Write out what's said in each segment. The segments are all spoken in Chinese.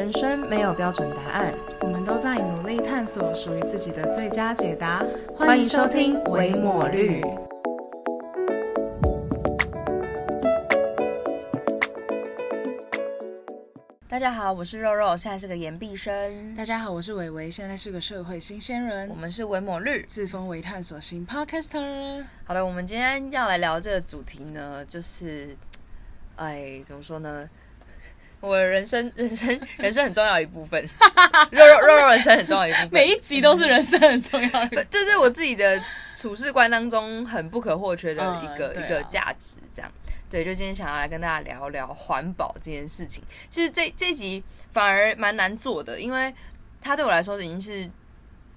人生没有标准答案，我们都在努力探索属于自己的最佳解答。欢迎收听《维抹绿》。大家好，我是肉肉，现在是个岩壁生。大家好，我是伟伟，现在是个社会新鲜人。我们是维抹绿，自封为探索型 Podcaster。好了，我们今天要来聊这个主题呢，就是，哎，怎么说呢？我人生、人生、人生很重要的一部分，肉肉肉肉人生很重要的一部分。每一集都是人生很重要的。这是我自己的处事观当中很不可或缺的一个、嗯啊一个价值，这样。对，就今天想要来跟大家聊聊环保这件事情。其实这这集反而蛮难做的，因为它对我来说已经是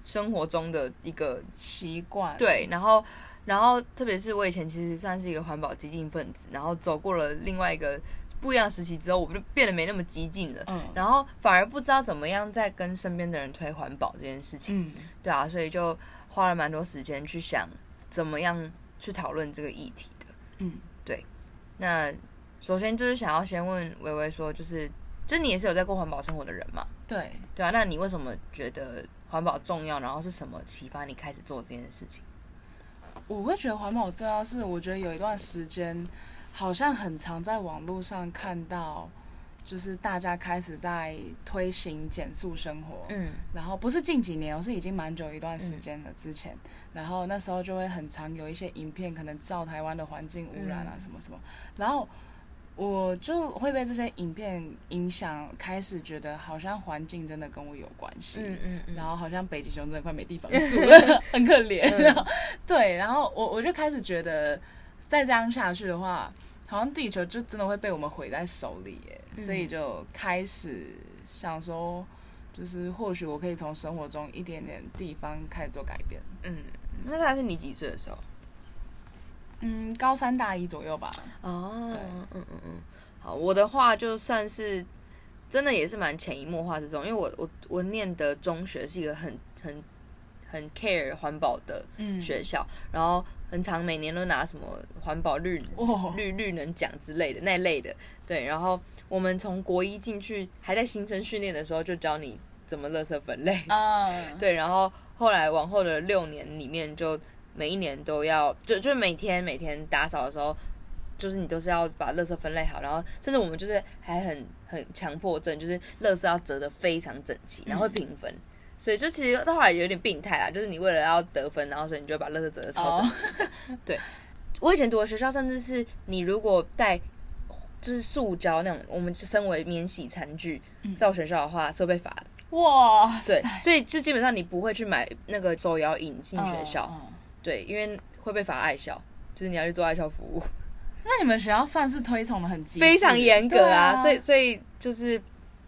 生活中的一个习惯。对，然后然后特别是我以前其实算是一个环保激进分子，然后走过了另外一个不一样的时期之后，我们就变得没那么激进了。嗯然后反而不知道怎么样在跟身边的人推环保这件事情。嗯，对啊，所以就花了蛮多时间去想怎么样去讨论这个议题的。嗯，对那首先就是想要先问微微说，就是就你也是有在过环保生活的人嘛？对。对啊，那你为什么觉得环保重要？然后是什么启发你开始做这件事情？我会觉得环保重要，是我觉得有一段时间，好像很常在网络上看到，就是大家开始在推行减速生活。嗯。然后不是近几年，我是已经蛮久一段时间了之前，然后那时候就会很常有一些影片，可能照台湾的环境污染啊嗯。什么什么，然后我就会被这些影片影响，开始觉得好像环境真的跟我有关系，嗯嗯嗯，然后好像北极熊真的快没地方住了，很可怜。嗯。对，然后我我就开始觉得，再这样下去的话，好像地球就真的会被我们毁在手里耶。嗯所以就开始想说，就是或许我可以从生活中一点点地方开始做改变。嗯，那大概是你几岁的时候？嗯，高三大一左右吧。哦，嗯嗯嗯，好，我的话就算是真的也是蛮潜移默化之中，因为我我我念的中学是一个很很很 care 环保的嗯，学校，然后很常每年都拿什么环保绿哇，绿绿能奖之类的那类的，对，然后我们从国一进去，还在新生训练的时候就教你怎么垃圾分类，啊，对，然后后来往后的六年里面，就每一年都要，就就每天每天打扫的时候，就是你都是要把垃圾分类好，然后甚至我们就是还很很强迫症，就是垃圾要折得非常整齐，然后会平分。所以就其实到后来有点病态啦，就是你为了要得分，然后所以你就把垃圾折的超整齐。对，我以前读的学校，甚至是你如果带就是塑胶那种，我们身为免洗餐具，在我学校的话是会被罚的。哇塞，对，所以就基本上你不会去买那个手摇饮进学校，对，因为会被罚爱校，就是你要去做爱校服务，那你们学校算是推崇的很非常严格对啊，所以所以就是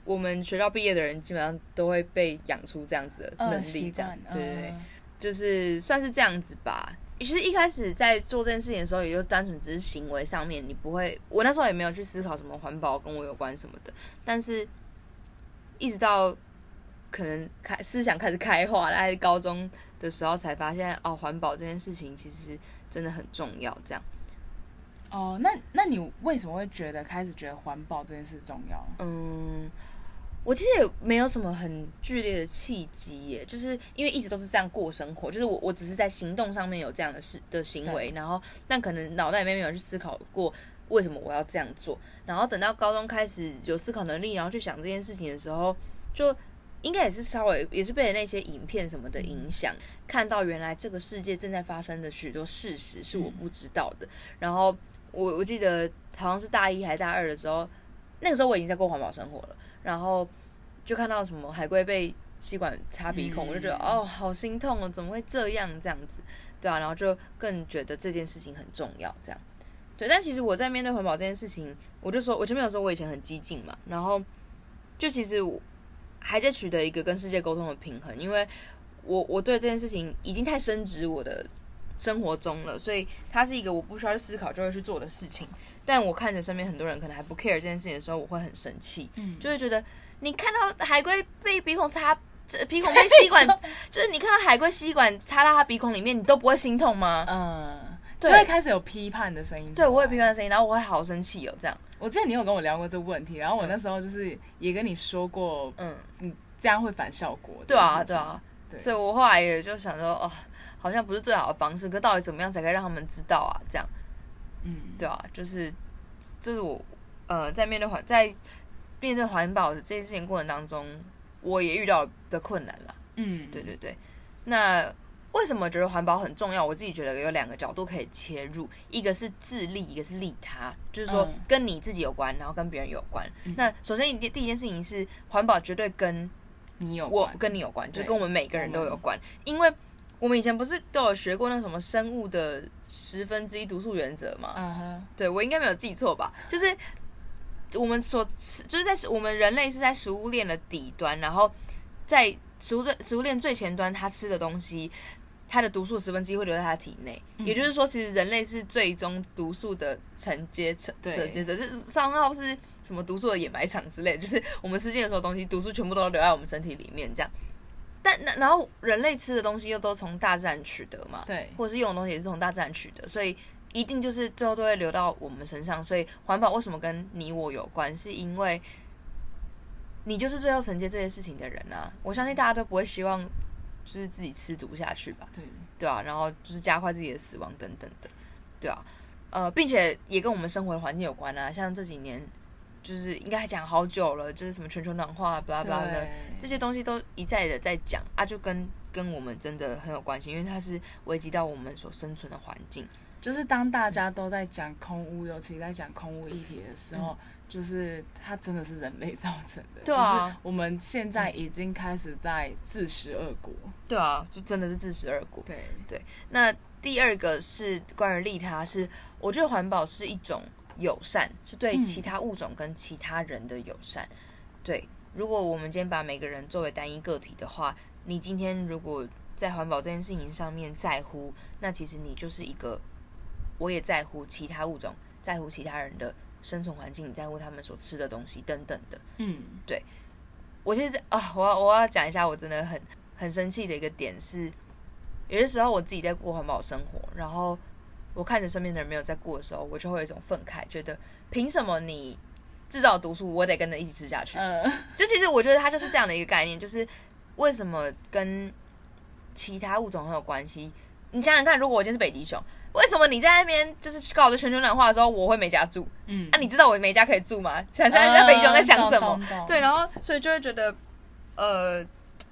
我们学校毕业的人基本上都会被养出这样子的能力，这样惯，，对对就是算是这样子吧。其实一开始在做这件事情的时候，也就单纯只是行为上面，你不会，我那时候也没有去思考什么环保跟我有关什么的，但是一直到可能开思想开始开化，在高中的时候才发现，哦，环保这件事情其实真的很重要。这样，哦，那那你为什么会觉得开始觉得环保这件事重要？嗯，我其实也没有什么很剧烈的契机耶，就是因为一直都是这样过生活，就是我我只是在行动上面有这样的事的行为，然后但可能脑袋里面没有去思考过为什么我要这样做，然后等到高中开始有思考能力，然后去想这件事情的时候，就应该也是稍微也是被那些影片什么的影响，看到原来这个世界正在发生的许多事实是我不知道的，然后我我记得好像是大一还是大二的时候，那个时候我已经在过环保生活了，然后就看到什么海龟被吸管插鼻孔，嗯我就觉得哦，好心痛哦，怎么会这样这样子？对啊，然后就更觉得这件事情很重要，这样。对，但其实我在面对环保这件事情，我就说，我前面有说我以前很激进嘛，然后就其实我还在取得一个跟世界沟通的平衡，因为我我对这件事情已经太深植我的生活中了，所以它是一个我不需要去思考就会去做的事情。但我看着身边很多人可能还不 care 这件事情的时候，我会很生气，嗯就会觉得你看到海龟被鼻孔插，这鼻孔被吸管，就是你看到海龟吸管插到它鼻孔里面，你都不会心痛吗？嗯，就会开始有批判的声音。对，我有批判的声音，然后我会好生气哦，这样。我记得你有跟我聊过这个问题，然后我那时候就是也跟你说过，嗯，你这样会反效果。对啊，对啊，所以我后来也就想说，哦，好像不是最好的方式，可到底怎么样才可以让他们知道啊？这样，嗯，对啊，就是，这是我，呃，在面对环在面对环保的这件事情过程当中，我也遇到的困难了。嗯，对对对，那。为什么觉得环保很重要？我自己觉得有两个角度可以切入，一个是自利，一个是利他，就是说跟你自己有关，然后跟别人有关。那首先，第第一件事情是环保绝对跟你有我跟你有关，就跟我们每个人都有关。因为我们以前不是都有学过那什么生物的十分之一毒素原则吗？嗯哼，对我应该没有记错吧？就是我们所吃，就是在我们人类是在食物链的底端，然后在食物链食物链最前端，它吃的东西。它的毒素十分之一会留在它体内，也就是说，其实人类是最终毒素的承接承承接者，是上号是什么毒素的掩埋场之类，就是我们吃进的所有东西，毒素全部都留在我们身体里面这样。但那然后人类吃的东西又都从大自然取得嘛，对，或者是用的东西也是从大自然取得，所以一定就是最后都会流到我们身上。所以环保为什么跟你我有关？是因为你就是最后承接这些事情的人啊！我相信大家都不会希望。就是自己吃毒下去吧，对对啊，然后就是加快自己的死亡等等的，对啊，呃，并且也跟我们生活的环境有关啊，像这几年就是应该讲好久了，就是什么全球暖化，巴拉巴拉的这些东西都一再的在讲啊，就跟跟我们真的很有关系，因为它是危及到我们所生存的环境。就是当大家都在讲空污，尤其在讲空污议题的时候。就是它真的是人类造成的，对啊，我们现在已经开始在自食恶果，对啊，就真的是自食恶果。对对，那第二个是关于利他，是我觉得环保是一种友善，是对其他物种跟其他人的友善。对，如果我们今天把每个人作为单一个体的话，你今天如果在环保这件事情上面在乎，那其实你就是一个我也在乎其他物种，在乎其他人的。生存环境，你在乎他们所吃的东西等等的，嗯，对。我现在啊，我要我要讲一下，我真的很很生气的一个点是，有些时候我自己在过环保生活，然后我看着身边的人没有在过的时候，我就会有一种愤慨，觉得凭什么你制造毒素，我得跟着一起吃下去？嗯，就其实我觉得它就是这样的一个概念，就是为什么跟其他物种很有关系？你想想看，如果我今天是北极熊。为什么你在那边就是搞着全球暖化的时候，我会没家住？嗯，啊，你知道我没家可以住吗？想想人家北极熊在想什么？对，然后所以就会觉得，呃，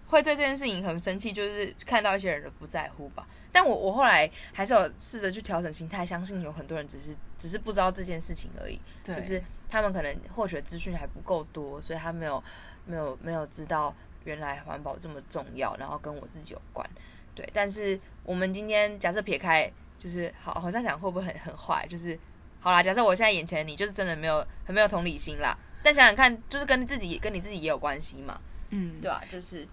会对这件事情很生气，就是看到一些人的不在乎吧。但我我后来还是有试着去调整心态，相信有很多人只是只是不知道这件事情而已，就是他们可能获取资讯还不够多，所以他没有没有没有知道原来环保这么重要，然后跟我自己有关。对，但是我们今天假设撇开。就是好，好像讲会不会很很坏？就是好啦，假设我现在眼前你就是真的没有很没有同理心啦。但想想看，就是跟自己跟你自己也有关系嘛。嗯，对吧？就是，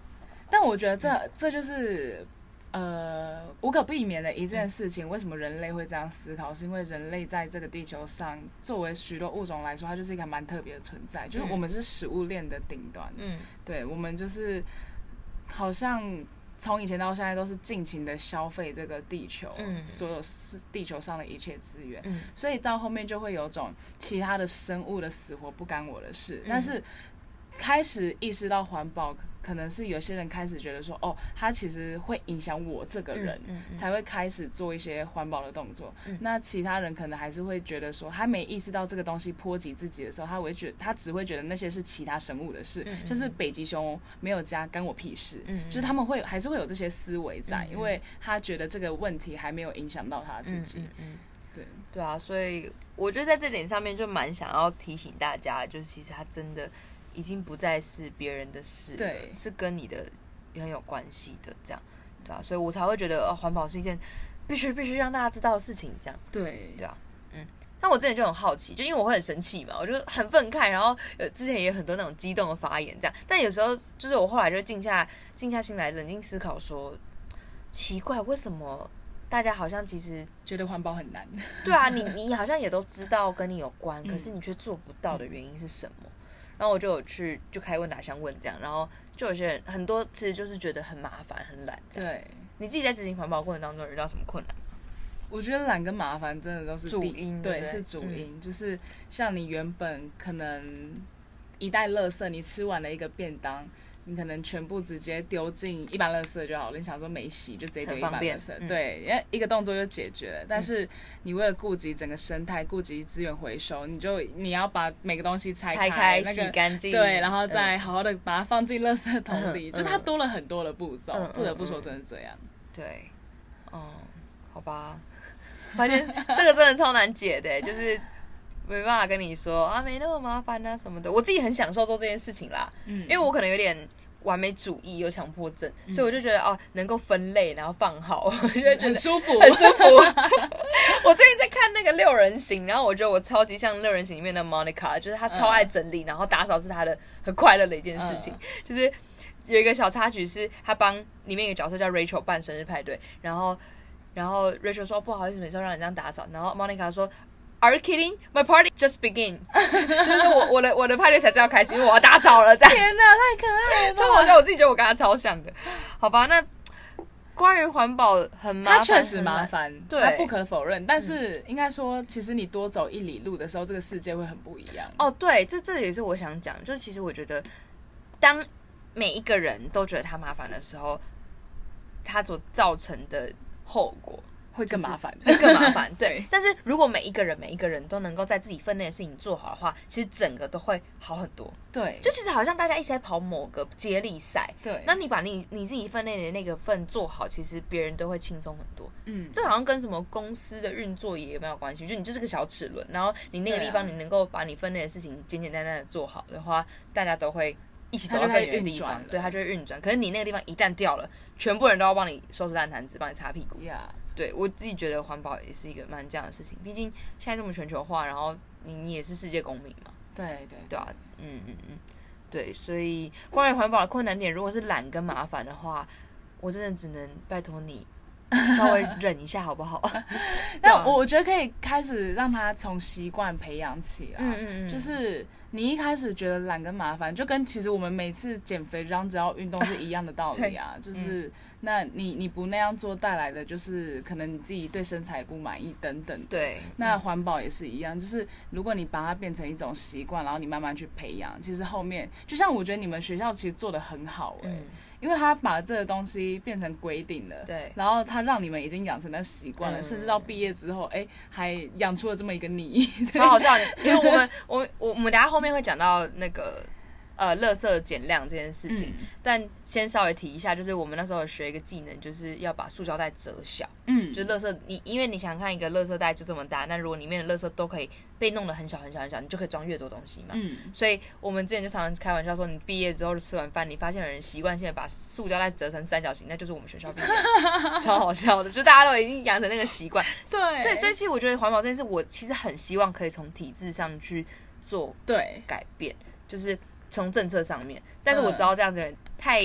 但我觉得这这就是呃无可避免的一件事情。为什么人类会这样思考？是因为人类在这个地球上，作为许多物种来说，它就是一个蛮特别的存在。就是我们是食物链的顶端。嗯，对，我们就是好像。从以前到现在都是尽情的消费这个地球，所有是地球上的一切资源，所以到后面就会有种其他的生物的死活不干我的事，但是开始意识到环保。可能是有些人开始觉得说，哦，他其实会影响我这个人，才会开始做一些环保的动作。那其他人可能还是会觉得说，他没意识到这个东西波及自己的时候，他会觉他只会觉得那些是其他生物的事，就是北极熊没有家，干我屁事。就是他们会还是会有这些思维在，因为他觉得这个问题还没有影响到他自己。对对啊，所以我觉得在这点上面就蛮想要提醒大家，就是其实他真的。已经不再是别人的事，对，是跟你的很有关系的，这样，对啊，所以我才会觉得，呃，环保是一件必须必须让大家知道的事情，这样，对，对啊，嗯，那我之前就很好奇，就因为我会很生气嘛，我就很愤慨，然后呃，之前也有很多那种激动的发言，这样，但有时候就是我后来就静下静下心来，冷静思考，说，奇怪，为什么大家好像其实觉得环保很难？对啊，你你好像也都知道跟你有关，可是你却做不到的原因是什么？然后我就有去就开问答箱问这样，然后就有些人很多其实就是觉得很麻烦很懒。对，你自己在执行环保过程当中遇到什么困难？我觉得懒跟麻烦真的都是主，因对对是主嗯因。就是像你原本可能一袋垃圾，你吃完了一个便当，你可能全部直接丢进一般垃圾就好了。你想说没洗就直接丢一般垃圾，嗯对，因为一个动作就解决了。但是你为了顾及整个生态，顾及资源回收，你就你要把每个东西拆拆开那个洗干净，对，然后嗯再好好的把它放进垃圾桶里，嗯就它多了很多的步骤。嗯不得不说，真的是这样。对，哦，好吧，发现这个真的超难解的，就是没办法跟你说啊，没那么麻烦啊什么的。我自己很享受做这件事情啦，嗯因为我可能有点完美主义，有强迫症，所以我就觉得哦，能够分类然后放好，我就觉得很舒服，很舒服。我最近在看那个六人行，然后我觉得我超级像六人行里面的 Monica，就是她超爱整理，然后打扫是她的很快乐的一件事情，就是。有一个小插曲是，他帮里面一个角色叫 Rachel 办生日派对，然后，然后 Rachel 说不好意思，每次让你这样打扫，然后 Monica 说，Are you kidding? My party just begin，就是我我的我的派对才是要开始，因为我要打扫了，这样天哪，太可爱了吧！超好笑，我自己觉得我跟他超像的，好吧？那关于环保很麻烦，它确实很，麻烦，对它不可否认。但是应该说，其实你多走一里路的时候，这个世界会很不一样。哦，对，这这也是我想讲，就是其实我觉得，当每一个人都觉得他麻烦的时候，他所造成的后果会更麻烦，会更麻烦。对对，但是如果每一个人每一个人都能够在自己分内的事情做好的话，其实整个都会好很多。对，就其实好像大家一起在跑某个接力赛，对。那你把你你自己分内的那个份做好，其实别人都会轻松很多。嗯，这好像跟什么公司的运作也没有关系，就你就是个小齿轮，然后你那个地方你能够把你分内的事情简简单单的做好的话，大家都会一起走到更远的地方对，它就会运转。可是你那个地方一旦掉了，全部人都要帮你收拾烂摊子，帮你擦屁股。呀，对我自己觉得环保也是一个蛮这样的事情，毕竟现在这么全球化，然后你你也是世界公民嘛，对对对。啊，嗯嗯嗯，对，所以关于环保的困难点，如果是懒跟麻烦的话，我真的只能拜托你 稍微忍一下好不好？但我觉得可以开始让他从习惯培养起来，嗯嗯嗯。就是你一开始觉得懒跟麻烦，就跟其实我们每次减肥这样只要运动是一样的道理啊，就是那你你不那样做带来的就是可能你自己对身材不满意等等。对，那环保也是一样，就是如果你把它变成一种习惯，然后你慢慢去培养，其实后面就像我觉得你们学校其实做的很好哎、嗯，因为他把这个东西变成规定了，对。然后他让你们已经养成那习惯了，嗯。甚至到毕业之后，哎，还养出了这么一个你，超好笑，因为我们我我我们等一下后面会讲到那个。呃，垃圾减量这件事情，嗯但先稍微提一下，就是我们那时候有学一个技能，就是要把塑胶袋折小。嗯，就垃圾，你因为你想想看，一个垃圾袋就这么大，那如果里面的垃圾都可以被弄得很小很小很小，你就可以装越多东西嘛。嗯，所以我们之前就常常开玩笑说，你毕业之后吃完饭，你发现有人习惯性的把塑胶袋折成三角形，那就是我们学校毕业，超好笑的，就大家都已经养成那个习惯。对对，所以其实我觉得环保这件事，我其实很希望可以从体制上去做对改变，就是从政策上面。但是我知道这样子有点太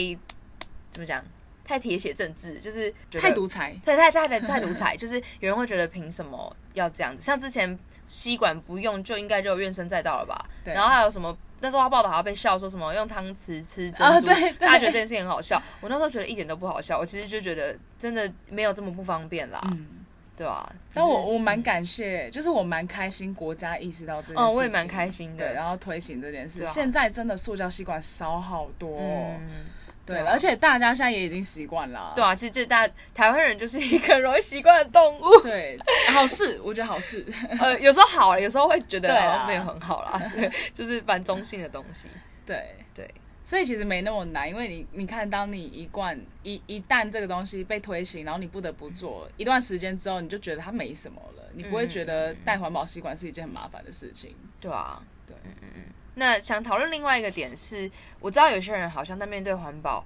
怎么讲，太铁血政治，就是太独裁，对，太太太太独裁，就是有人会觉得凭什么要这样子？像之前吸管不用就应该就有怨声载道了吧？对然后还有什么？那时候他报道还要被笑说什么用汤匙吃珍珠，啊对对大家觉得这件事情很好笑。我那时候觉得一点都不好笑，我其实就觉得真的没有这么不方便啦，嗯。对啊、但我我蛮感谢，就是我蛮开心国家意识到这件事情，哦我也蛮开心的对，然后推行这件事。现在真的塑胶吸管少好多哦，嗯，对，而且大家现在也已经习惯了，对啊，其实这大台湾人就是一个容易习惯的动物。对，好事，我觉得好事，呃，有时候好了，有时候会觉得没有很好啦，对，就是蛮中性的东西。对。对，所以其实没那么难，因为你你看，当你一贯一一旦这个东西被推行，然后你不得不做一段时间之后，你就觉得它没什么了，你不会觉得带环保吸管是一件很麻烦的事情。对啊，对嗯嗯嗯。那想讨论另外一个点是，我知道有些人好像在面对环保，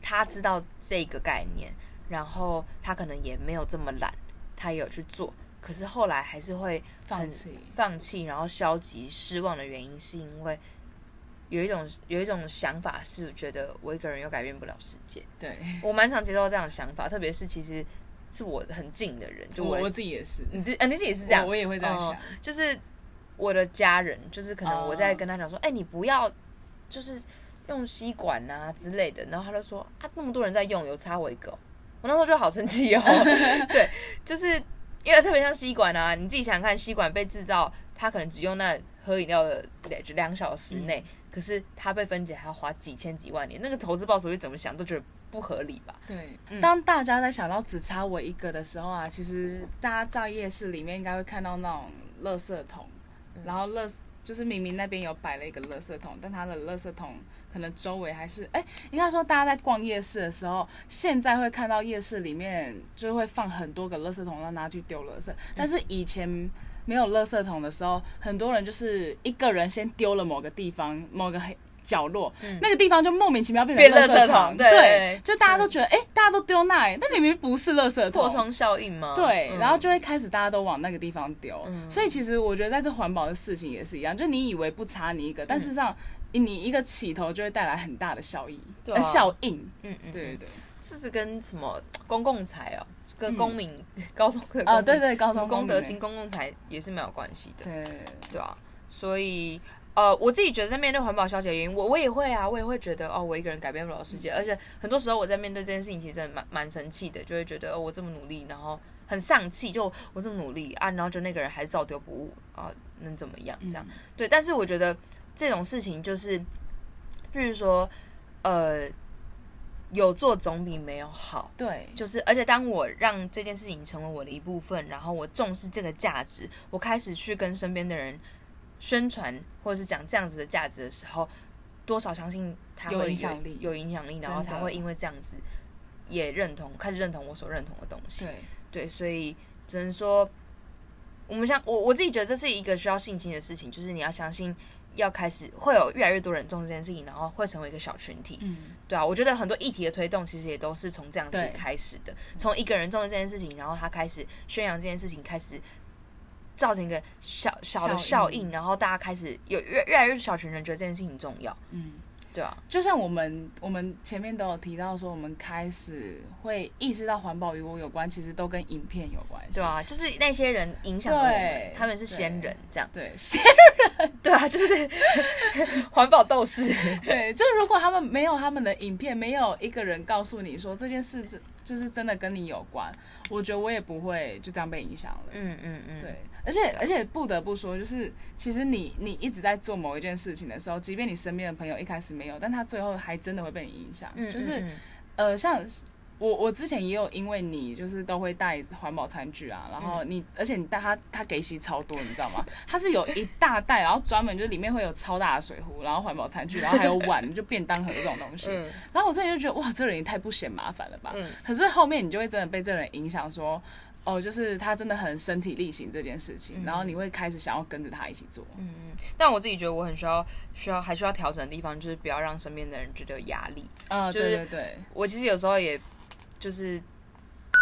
他知道这个概念，然后他可能也没有这么懒，他也有去做，可是后来还是会放弃放弃，然后消极失望的原因，是因为有一种有一种想法是觉得我一个人又改变不了世界。对，我蛮常接受到这样的想法，特别是其实是我很近的人，就我自己也是，你自呃你自己也是这样，我我也会这样哦想。就是我的家人，就是可能我在跟他讲说，哎、你不要就是用吸管啊之类的，然后他就说啊，那么多人在用，有差我一个哦、我那时候就好生气哦，对，就是因为特别像吸管啊，你自己想想看，吸管被制造，它可能只用那喝饮料的两两小时内，可是它被分解还要花几千几万年，那个投资报酬率怎么想都觉得不合理吧？对，当大家在想到只差我一个的时候啊，其实大家在夜市里面应该会看到那种垃圾桶，然后垃就是明明那边有摆了一个垃圾桶，但它的垃圾桶可能周围还是哎，应该说大家在逛夜市的时候，现在会看到夜市里面就会放很多个垃圾桶让拿去丢垃圾，但是以前没有垃圾桶的时候，很多人就是一个人先丢了某个地方某个黑。角落那个地方就莫名其妙变成垃圾桶，对，就大家都觉得哎，大家都丢那，那明明不是垃圾桶，破窗效应吗？对，然后就会开始大家都往那个地方丢，所以其实我觉得在这环保的事情也是一样，就你以为不差你一个，但事实上你一个起头就会带来很大的效益，效应，嗯嗯，对对对，这是跟什么公共财哦，跟公民 高中啊，对对，高中公德心公共财也是没有关系的，对对啊，所以。呃，我自己觉得在面对环保消息的原因，我我也会啊，我也会觉得哦，我一个人改变不了世界，而且很多时候我在面对这件事情，其实真的蛮蛮生气的，就会觉得哦，我这么努力，然后很丧气，就我这么努力啊，然后就那个人还是照丢不误啊，能怎么样？这样对，但是我觉得这种事情就是，譬如说，呃，有做总比没有好，对，就是而且当我让这件事情成为我的一部分，然后我重视这个价值，我开始去跟身边的人。宣传或者是讲这样子的价值的时候，多少相信他会有影响力，有影响力，然后他会因为这样子也认同，开始认同我所认同的东西。对对，所以只能说，我们像我我自己觉得这是一个需要信心的事情，就是你要相信，要开始会有越来越多人重视这件事情，然后会成为一个小群体。嗯，对啊，我觉得很多议题的推动其实也都是从这样子开始的，从一个人重视这件事情，然后他开始宣扬这件事情，开始。造成一个小小的效应，然后大家开始有越越来越小群人觉得这件事情重要。嗯，对啊，就像我们我们前面都有提到说，我们开始会意识到环保与我有关，其实都跟影片有关系。对啊，就是那些人影响我们，他们是先人，这样对先人，对啊，就是 环保斗士。对，就如果他们没有他们的影片，没有一个人告诉你说这件事是就是真的跟你有关，我觉得我也不会就这样被影响了。嗯嗯嗯，对。而且而且不得不说，就是其实你你一直在做某一件事情的时候，即便你身边的朋友一开始没有，但他最后还真的会被你影响。就是，呃，像我我之前也有因为你就是都会带环保餐具啊，然后你而且你带他他给洗超多，你知道吗？他是有一大袋，然后专门就里面会有超大的水壶，然后环保餐具，然后还有碗，就便当盒这种东西。然后我之前就觉得哇，这人也太不嫌麻烦了吧。可是后面你就会真的被这人影响说。哦，就是他真的很身体力行这件事情，然后你会开始想要跟着他一起做。嗯嗯。但我自己觉得我很需要需要还需要调整的地方，就是不要让身边的人觉得有压力。啊，对对对。我其实有时候也就是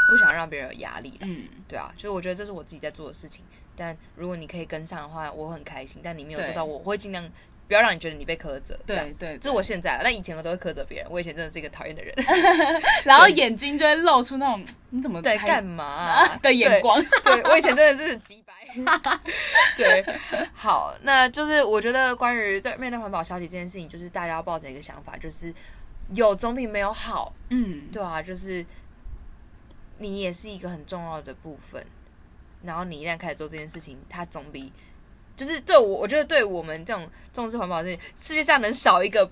不想让别人有压力。嗯，对啊，就是我觉得这是我自己在做的事情。但如果你可以跟上的话，我很开心。但你没有做到，我会尽量。不要让你觉得你被苛责，对对，这是我现在。那以前我都会苛责别人，我以前真的是一个讨厌的人 然后眼睛就会露出那种你怎么在干嘛 的眼光。对我以前真的是极白。对，好，那就是我觉得关于对面对环保消息这件事情，就是大家要抱着一个想法，就是有总比没有好。嗯，对啊，就是你也是一个很重要的部分，然后你一旦开始做这件事情，它总比。就是对我，我觉得对我们这种重视环保的世界上能少一个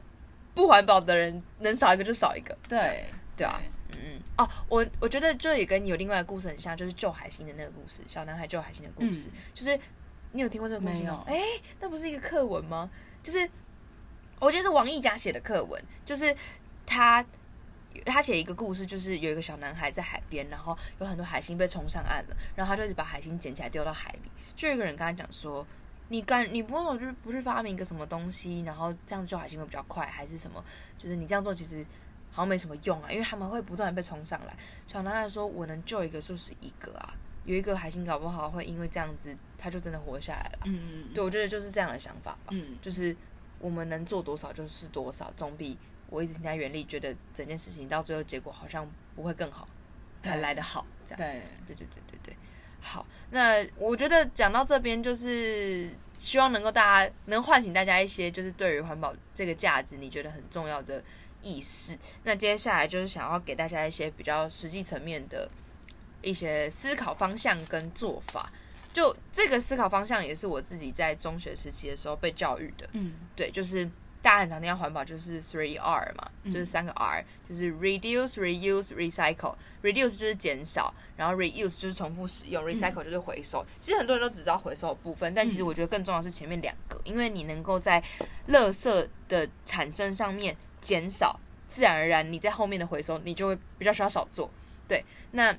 不环保的人，能少一个就少一个。对，对啊，嗯哦，我我觉得这也跟有另外一个故事很像，就是救海星的那个故事，小男孩救海星的故事。就是你有听过这个故事吗？哎，那不是一个课文吗？就是我觉得是王毅家写的课文，就是他他写一个故事，就是有一个小男孩在海边，然后有很多海星被冲上岸了，然后他就把海星捡起来丢到海里，就有一个人跟他讲说。你干你不用就是不去发明一个什么东西，然后这样子救海星会比较快，还是什么？就是你这样做其实好像没什么用啊，因为他们会不断被冲上来。小男孩说：“我能救一个就是一个啊，有一个海星搞不好会因为这样子，他就真的活下来了。”嗯嗯，对，我觉得就是这样的想法吧。嗯，就是我们能做多少就是多少，总比我一直停在原地，觉得整件事情到最后结果好像不会更好，还来得好。这样，对，对对对对对。好，那我觉得讲到这边，就是希望能够大家能唤醒大家一些，就是对于环保这个价值，你觉得很重要的意识。那接下来就是想要给大家一些比较实际层面的一些思考方向跟做法。就这个思考方向也是我自己在中学时期的时候被教育的。嗯，对，就是大家很常听到环保就是 three R 嘛，就是三个 R，就是 reduce、reuse、recycle。reduce 就是减少，然后 reuse 就是重复使用，recycle 就是回收。其实很多人都只知道回收的部分，但其实我觉得更重要是前面两个，因为你能够在垃圾的产生上面减少，自然而然你在后面的回收你就会比较需要少做。对，那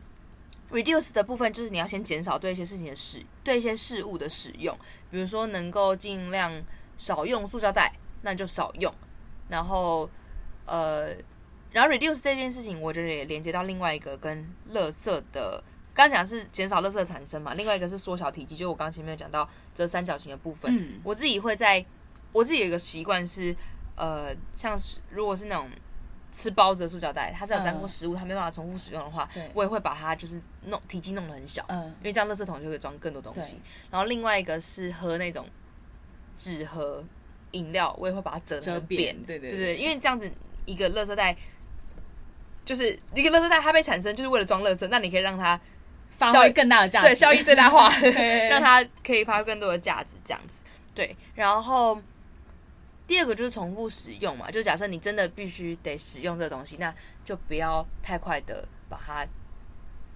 reduce 的部分就是你要先减少对一些事情的使，对一些事物的使用，比如说能够尽量少用塑胶袋，那就少用。然后，呃，然后 reduce 这件事情，我觉得也连接到另外一个跟垃圾的，刚刚讲是减少垃圾的产生嘛，另外一个是缩小体积，就我刚刚前面有讲到折三角形的部分。嗯我自己会在，我自己有一个习惯是，呃，像是如果是那种吃包子的塑胶袋，它是有沾过食物，它没办法重复使用的话，我也会把它就是弄体积弄得很小，嗯因为这样垃圾桶就可以装更多东西。然后另外一个是喝那种纸盒饮料，我也会把它折折成扁对对对对，因为这样子一个垃圾袋。就是一个垃圾袋，它被产生就是为了装垃圾，那你可以让它发挥更大的价值，对效益最大化，让它可以发挥更多的价值，这样子。对，然后第二个就是重复使用嘛，就假设你真的必须得使用这个东西，那就不要太快的把它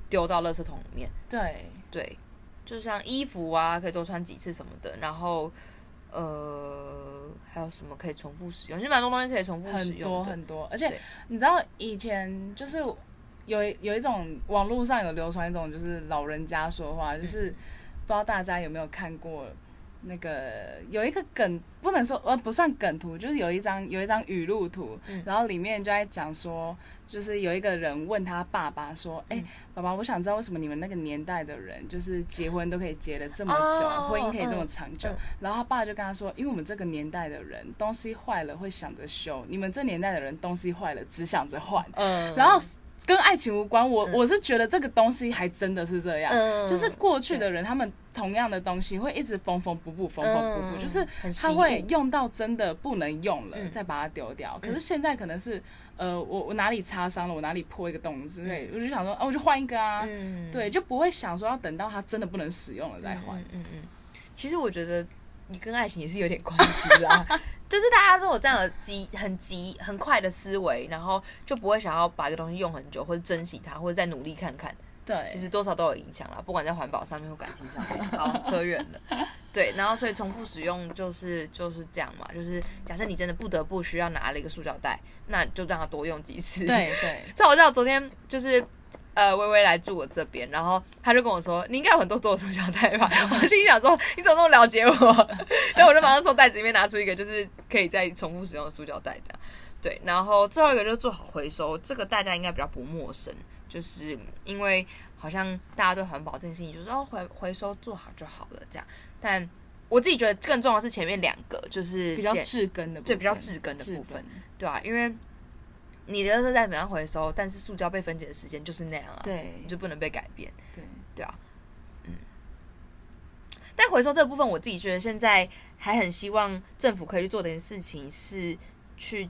丢到垃圾桶里面。对对，就像衣服啊，可以多穿几次什么的，然后呃，还有什么可以重复使用？其实蛮多东西可以重复使用很多。很多，而且你知道以前就是有有一种网络上有流传一种就是老人家说话，就是不知道大家有没有看过那个有一个梗，不能说呃不算梗图，就是有一张有一张语录图，嗯。然后里面就在讲说，就是有一个人问他爸爸说，哎、嗯。爸爸，我想知道为什么你们那个年代的人就是结婚都可以结的这么久，哦婚姻可以这么长久，嗯然后他爸就跟他说，因为我们这个年代的人东西坏了会想着修，你们这年代的人东西坏了只想着换，嗯，然后跟爱情无关，我、嗯。我是觉得这个东西还真的是这样，嗯。就是过去的人他们同样的东西会一直缝缝补补缝缝补补，嗯就是很习他会用到真的不能用了、嗯再把它丢掉。可是现在可能是呃我我哪里擦伤了，我哪里破一个洞之类，我就想说哦、我就换一个啊，嗯对，就不会想说要等到它真的不能使用了再换。嗯嗯嗯，其实我觉得你跟爱情也是有点关系啦，就是大家都有这样的急、很急、很快的思维，然后就不会想要把一个东西用很久，或者珍惜它，或者再努力看看。对，其实多少都有影响啦，不管在环保上面或感情上面。好，扯远了。对，然后所以重复使用就是就是这样嘛，就是假设你真的不得不需要拿了一个塑胶袋，那就让它多用几次。对对，超好笑，昨天就是呃微微来住我这边，然后他就跟我说：“你应该有很多多的塑胶袋吧？” 我心里想说：“你怎么那么了解我？” 然后我就马上从袋子里面拿出一个就是可以再重复使用的塑胶袋，这样。对，然后最后一个就是做好回收，这个大家应该比较不陌生，就是因为好像大家对环保这件事情就是哦回回收做好就好了这样，但我自己觉得更重要的是前面两个，就是比较减治根的部分，对比较治根的部分，对啊，因为你的垃圾再怎样回收，但是塑胶被分解的时间就是那样啊，对。你就不能被改变，对，对啊，嗯。但回收这个部分，我自己觉得现在还很希望政府可以去做的一件事情是去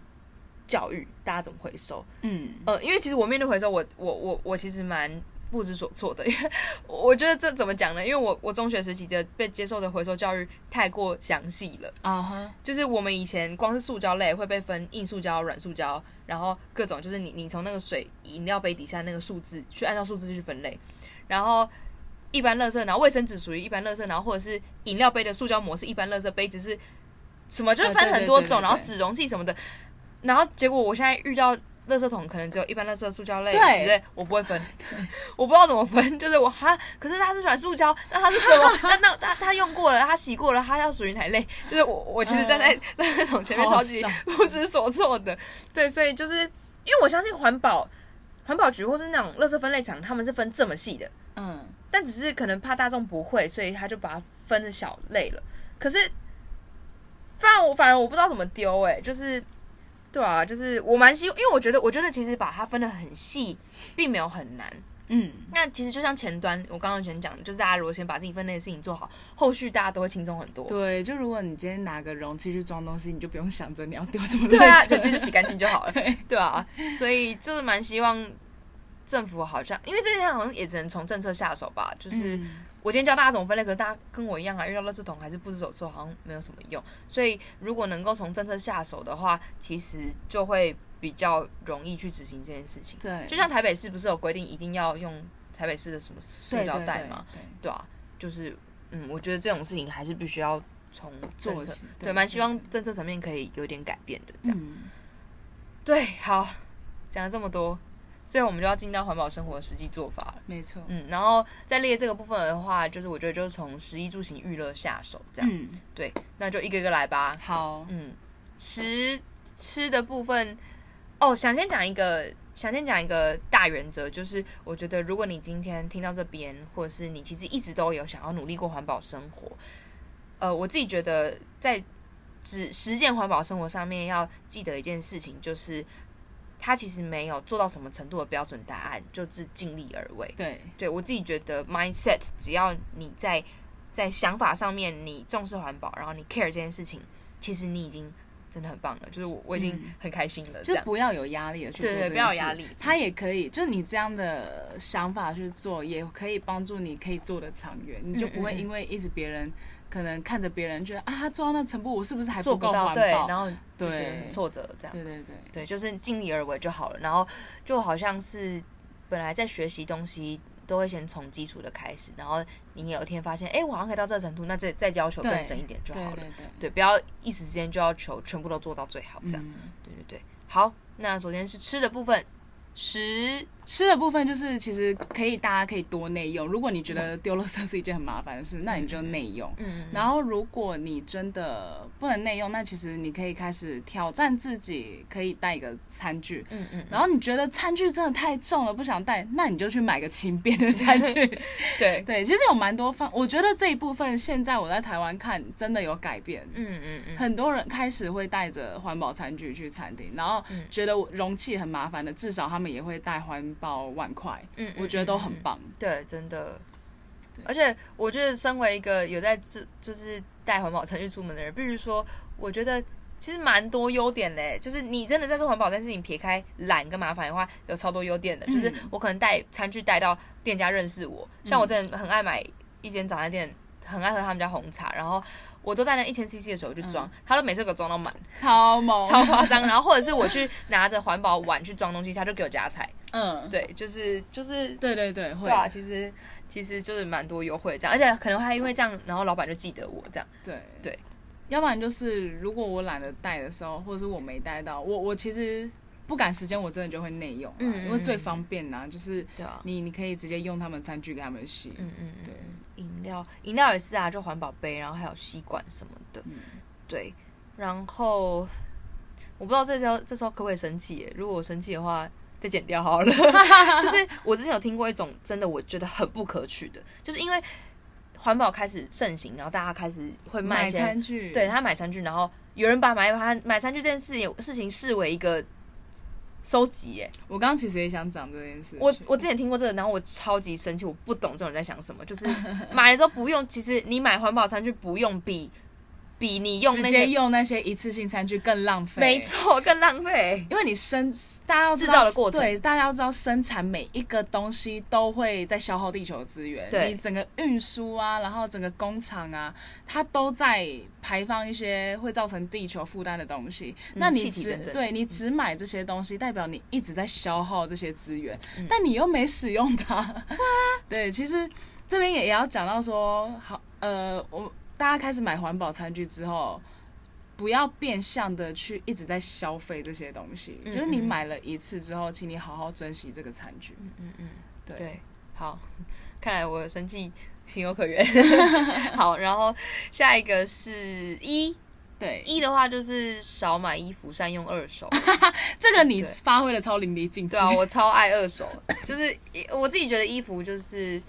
教育大家怎么回收。嗯，呃，因为其实我面对回收，我我我我其实蛮不知所措的，因为我觉得这怎么讲呢？因为我我中学时期的被接受的回收教育太过详细了。啊哈，就是我们以前光是塑胶类会被分硬塑胶、软塑胶，然后各种就是你你从那个水饮料杯底下那个数字去按照数字去分类，然后一般垃圾，然后卫生纸属于一般垃圾，然后或者是饮料杯的塑胶膜是一般垃圾，杯子是什么就是分很多种，然后纸容器什么的，然后结果我现在遇到。垃圾桶可能只有一般垃圾、塑胶类对之类，我不会分，我不知道怎么分，就是我哈，可是它是软塑胶，那它是什么？那那它它用过了，它洗过了，它要属于哪一类？就是我我其实站在垃圾桶前面超级不知所措的，对，所以就是因为我相信环保环保局或是那种垃圾分类厂，他们是分这么细的，嗯，但只是可能怕大众不会，所以他就把它分的小类了。可是，不然我反而我不知道怎么丢，哎，就是。对啊，就是我蛮希，因为我觉得，我觉得其实把它分的很细，并没有很难。嗯，那其实就像前端，我刚刚前讲的，就是大家如果先把自己分内的事情做好，后续大家都会轻松很多。对，就如果你今天拿个容器去装东西，你就不用想着你要丢什么垃圾。对啊，就其实就洗干净就好了。对对啊，所以就是蛮希望政府好像因为这件好像也只能从政策下手吧，就是。嗯我今天教大家怎么分类，可是大家跟我一样啊，遇到垃圾桶还是不知所措，好像没有什么用。所以如果能够从政策下手的话，其实就会比较容易去执行这件事情。对，就像台北市不是有规定一定要用台北市的什么塑对对对胶袋吗？对对啊，就是嗯，我觉得这种事情还是必须要从政策，对，蛮希望政策层面可以有点改变的。这样、嗯，对，好，讲了这么多，最后我们就要进到环保生活的实际做法了。没错，嗯，然后在列这个部分的话，就是我觉得就是从食衣住行娱乐下手，这样、嗯，对，那就一个一个来吧。好，嗯，食吃的部分，哦，想先讲一个，想先讲一个大原则，就是我觉得如果你今天听到这边，或者是你其实一直都有想要努力过环保生活，呃，我自己觉得在只实践环保生活上面要记得一件事情，就是它其实没有做到什么程度的标准答案，就是尽力而为。对，对我自己觉得，mindset 只要你在在想法上面你重视环保，然后你 care 这件事情，其实你已经真的很棒了。就是我我已经嗯很开心了，就是不要有压力的去做对对不要有压力他也可以，就是你这样的想法去做，也可以帮助你可以做的长远，你就不会因为一直别人可能看着别人觉得啊，他做到那程度，我是不是还做不到，够环对，然后对很挫折，这样对对对，对，就是尽力而为就好了。然后就好像是本来在学习东西。都会先从基础的开始，然后你有一天发现，哎，我好像可以到这个程度，那再再要求更深一点就好了。对对对，对，不要一时之间就要求全部都做到最好，这样。嗯，对对对，好，那首先是吃的部分，食吃的部分就是其实可以大家可以多内用，如果你觉得丢垃圾是一件很麻烦的事，那你就内用。嗯，然后，如果你真的不能内用，那其实你可以开始挑战自己，可以带一个餐具。嗯嗯，然后你觉得餐具真的太重了，不想带，那你就去买个轻便的餐具。对，对，其实有蛮多方，我觉得这一部分现在我在台湾看真的有改变。嗯嗯嗯，很多人开始会带着环保餐具去餐厅，然后嗯觉得容器很麻烦的，至少他们也会带环保碗筷，嗯，我觉得都很棒。对，真的。而且我觉得，身为一个有在这就是带环保程序出门的人，必须说，我觉得其实蛮多优点嘞。就是你真的在做环保但是你，撇开懒跟麻烦的话，有超多优点的。就是嗯我可能带餐具带到店家认识我，像我真的很爱买一间早餐店，很爱喝他们家红茶，然后我都带那一千 CC 的时候去装，他都每次给我装到满，超猛，超夸张。然后或者是我去拿着环保碗去装东西，他就给我加菜。嗯，对，就是就是对对对，会。对啊，其实其实就是蛮多优惠这样，而且可能还因为这样，然后老板就记得我这样。对。对，要不然就是如果我懒得带的时候，或者是我没带到，我我其实不赶时间，我真的就会内用啊，嗯嗯因为最方便呐、就是对啊，你你可以直接用他们餐具给他们洗。嗯嗯嗯对嗯，饮料饮料也是啊，就环保杯，然后还有吸管什么的。嗯对，然后我不知道这时候这时候可不可以生气？如果我生气的话。再剪掉好了，就是我之前有听过一种真的我觉得很不可取的，就是因为环保开始盛行，然后大家开始会卖买餐具，对他买餐具，然后有人把买买买餐具这件事情事情视为一个收集耶。我刚刚其实也想讲这件事。我我之前听过这个，然后我超级生气，我不懂这种人在想什么。就是买了之后不用，其实你买环保餐具不用比比你用那些用那些一次性餐具更浪费，没错更浪费。因为你生，大家要知道制造的过程对，大家要知道生产每一个东西都会在消耗地球资源。对你整个运输啊，然后整个工厂啊，它都在排放一些会造成地球负担的东西。那你只对你只买这些东西，代表你一直在消耗这些资源，嗯但你又没使用它。对，其实这边也也要讲到说，好，呃，我大家开始买环保餐具之后。不要变相的去一直在消费这些东西，嗯就是你嗯买了一次之后，请你好好珍惜这个餐具。嗯嗯，对，对，好，看来我生气情有可原。好，然后下一个是一对，一的话就是少买衣服，善用二手。这个你发挥的超淋漓尽致。对啊，我超爱二手，就是我自己觉得衣服就是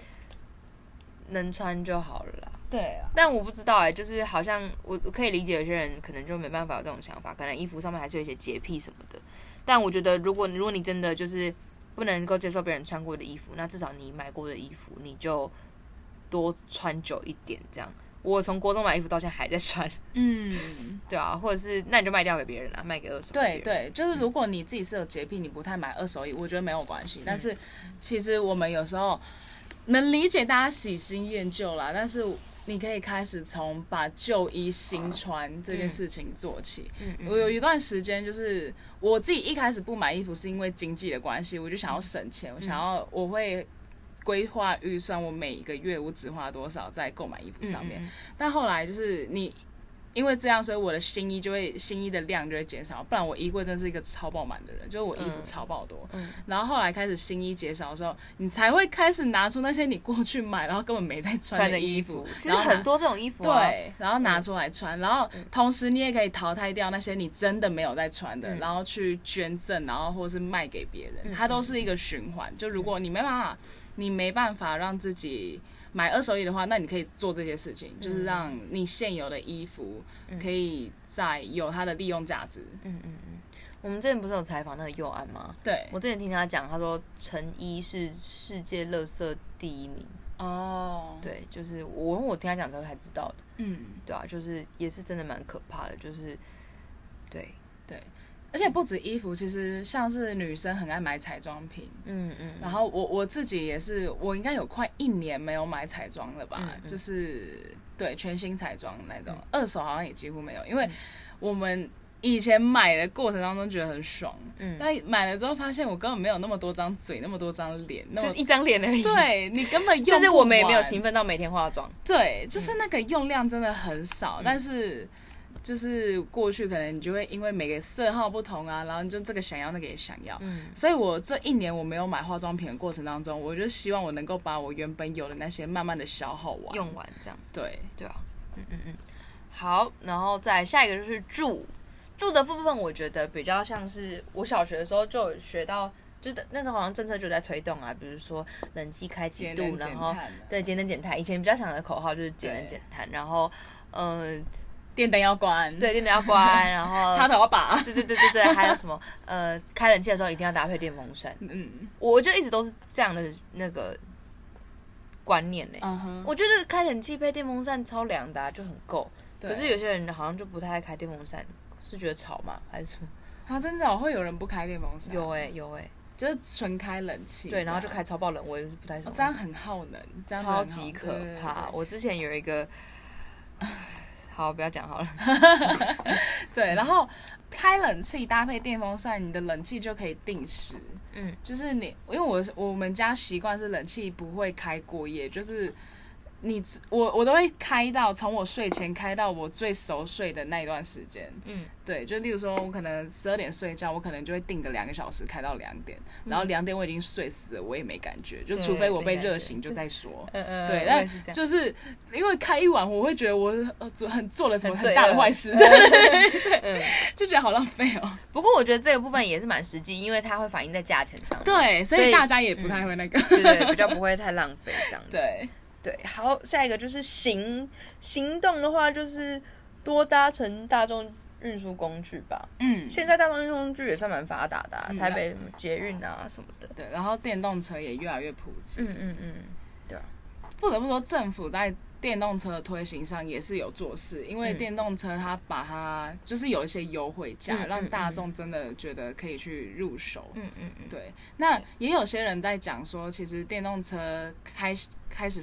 能穿就好了啦。对啊，但我不知道哎、就是好像我我可以理解有些人可能就没办法有这种想法，可能衣服上面还是有一些洁癖什么的。但我觉得，如果如果你真的就是不能够接受别人穿过的衣服，那至少你买过的衣服你就多穿久一点，这样我从国中买衣服到现在还在穿，嗯，对啊，或者是那你就卖掉给别人啦，卖给二手。对，对，就是如果你自己是有洁癖，你不太买二手衣，我觉得没有关系。但是其实我们有时候能理解大家喜新厌旧啦，但是你可以开始从把旧衣新穿这件事情做起。嗯嗯我有一段时间就是我自己一开始不买衣服是因为经济的关系，我就想要省钱，我想要我会。规划预算，我每一个月我只花多少在购买衣服上面。但后来就是你因为这样，所以我的新衣就会新衣的量就会减少，不然我衣柜真是一个超爆满的人，就是我衣服嗯超爆多。嗯。然后后来开始新衣减少的时候，你才会开始拿出那些你过去买然后根本没在穿穿的衣衣服，其实很多这种衣服啊，对，然后拿出来穿，然后同时你也可以淘汰掉那些你真的没有在穿的，嗯。然后去捐赠，然后或是卖给别人，嗯它都是一个循环。就如果你没办法，你没办法让自己买二手衣的话，那你可以做这些事情，就是让你现有的衣服可以再有它的利用价值。嗯嗯嗯。我们之前不是有采访那个佑安吗？对，我之前听他讲，他说成衣是世界垃圾第一名。哦，，对，就是我我听他讲之后才知道的，嗯，对啊，就是也是真的蛮可怕的，就是对对，而且不止衣服，其实像是女生很爱买彩妆品，嗯嗯，然后我我自己也是，我应该有快一年没有买彩妆了吧？嗯嗯。就是对全新彩妆那种，二手好像也几乎没有，因为我们以前买的过程当中觉得很爽，嗯，但买了之后发现我根本没有那么多张嘴，那么多张脸，就是一张脸而已。，对你根本用甚至我们也没有勤奋到每天化妆。对，就是那个用量真的很少，嗯。但是就是过去可能你就会因为每个色号不同啊，然后你就这个想要那个也想要，嗯。所以我这一年我没有买化妆品的过程当中，我就希望我能够把我原本有的那些慢慢的消耗完。用完这样，对，对啊，嗯嗯嗯，好，然后再下一个就是住住的部分，我觉得比较像是我小学的时候就有学到，就是那时候好像政策就在推动啊，比如说冷气开几度，然后碳，对节能减碳，以前比较想的口号就是节能对。减碳，然后呃，电灯要关，对，电灯要关，然后 插头要拔。对对对对对，还有什么 呃，开冷气的时候一定要搭配电风扇，嗯我就一直都是这样的那个观念呢、嗯哼，我觉得开冷气配电风扇超凉的、啊，就很够。可是有些人好像就不太爱开电风扇，是觉得吵吗？还是什么？啊，真的、哦、会有人不开电风扇？有哎、有哎、就是纯开冷气，对，然后就开超爆冷，我也是不太哦爽。这样很耗能，超级可怕。我之前有一个，好，不要讲好了。对，然后开冷气搭配电风扇，你的冷气就可以定时。嗯，就是你，因为我我们家习惯是冷气不会开过夜，就是你我我都会开到从我睡前开到我最熟睡的那一段时间。嗯，对，就例如说我可能十二点睡觉，我可能就会定个两个小时开到两点，嗯然后两点我已经睡死了，我也没感觉，就除非我被热醒就再说。嗯嗯对，我但。就是因为开一晚，我会觉得我呃做很做了什么很大的坏事，对 对嗯，就觉得好浪费哦。不过我觉得这个部分也是蛮实际，因为它会反映在价钱上面。对，所所以以大家也不太会那个。对对，比较不会太浪费这样子。对，对，好，下一个就是行行动的话，就是多搭乘大众运输工具吧。嗯，现在大众运输工具也算蛮发达的、啊，嗯台北什么捷运啊什么的。对，然后电动车也越来越普及。嗯嗯嗯，对啊，不得不说，政府在电动车的推行上也是有做事，因为嗯电动车它把它就是有一些优惠价，让大众真的觉得可以去入手。嗯嗯嗯，对，那也有些人在讲说，其实电动车开始开始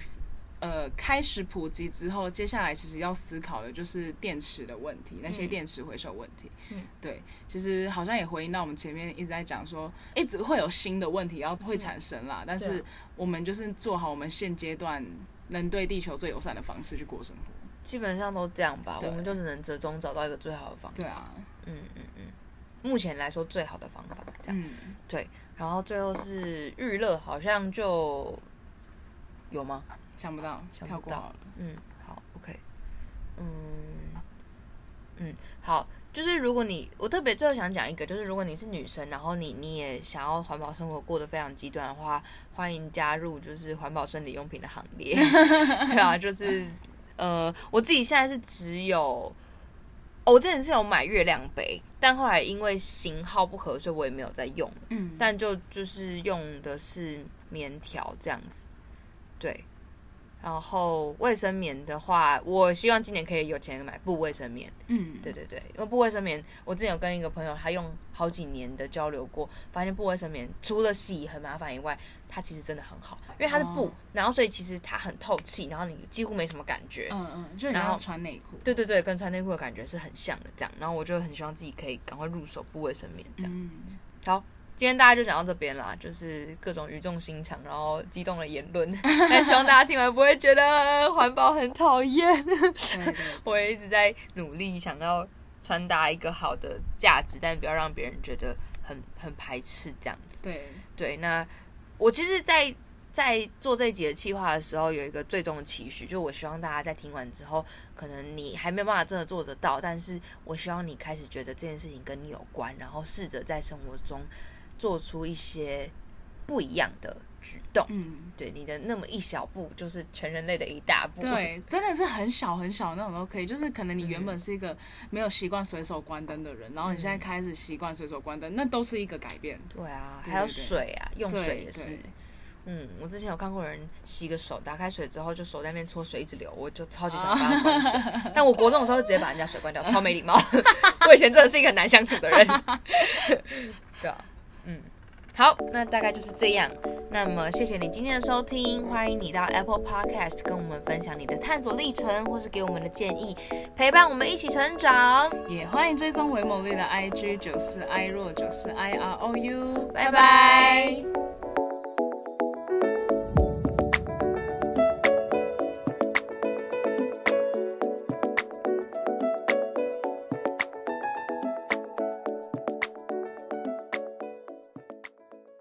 呃开始普及之后，接下来其实要思考的就是电池的问题，那些嗯电池回收问题。嗯，对，其实好像也回应到我们前面一直在讲说，一直会有新的问题要会产生啦，但是我们就是做好我们现阶段能对地球最友善的方式去过生活。基本上都这样吧，我们就只能折中找到一个最好的方法。对啊，嗯嗯嗯，目前来说最好的方法这样。嗯，然后最后是娱乐，好像就有吗？想不到，想不到跳过好了。嗯，好，OK，嗯嗯，好，就是如果你，我特别最后想讲一个，就是如果你是女生，然后你你也想要环保生活过得非常极端的话，欢迎加入就是环保生理用品的行列。对啊，就是呃，我自己现在是只有。哦我之前是有买月亮杯，但后来因为型号不合，所以我也没有再用了。嗯，但就就是用的是棉条这样子，对。然后卫生棉的话，我希望今年可以有钱买布卫生棉。嗯，对对对，因为布卫生棉，我之前有跟一个朋友，他用好几年的交流过，发现布卫生棉除了洗很麻烦以外，它其实真的很好，因为它是布，哦然后所以其实它很透气，然后你几乎没什么感觉。嗯嗯，就你然后要穿内裤。对对对，跟穿内裤的感觉是很像的，这样。然后我就很希望自己可以赶快入手布卫生棉，这样。嗯，好，今天大家就讲到这边啦，就是各种语重心长，然后激动的言论，但希望大家听完不会觉得环保很讨厌。我也一直在努力想要传达一个好的价值，但不要让别人觉得很很排斥这样子。对，对，那我其实在，在做这一集的企划的时候，有一个最终的期许，就我希望大家在听完之后，可能你还没有办法真的做得到，但是我希望你开始觉得这件事情跟你有关，然后试着在生活中做出一些不一样的举动。嗯，对，你的那么一小步，就是全人类的一大步。对，真的是很小很小那种都可以。就是可能你嗯原本是一个没有习惯随手关灯的人，然后你现在开始习惯随手关灯，那都是一个改变。对啊，还有水啊，用水也是。嗯，我之前有看过人洗个手，打开水之后就手在那边搓水一直流，我就超级啊想帮他 关水。但我国中的时候就直接把人家水关掉，超没礼貌。我以前真的是一个很难相处的人。对啊，嗯，好，那大概就是这样。那么谢谢你今天的收听，欢迎你到 Apple Podcast 跟我们分享你的探索历程，或是给我们的建议，陪伴我们一起成长。也欢迎追踪维某绿的 IG 九四 i 若九四 i r o u，拜拜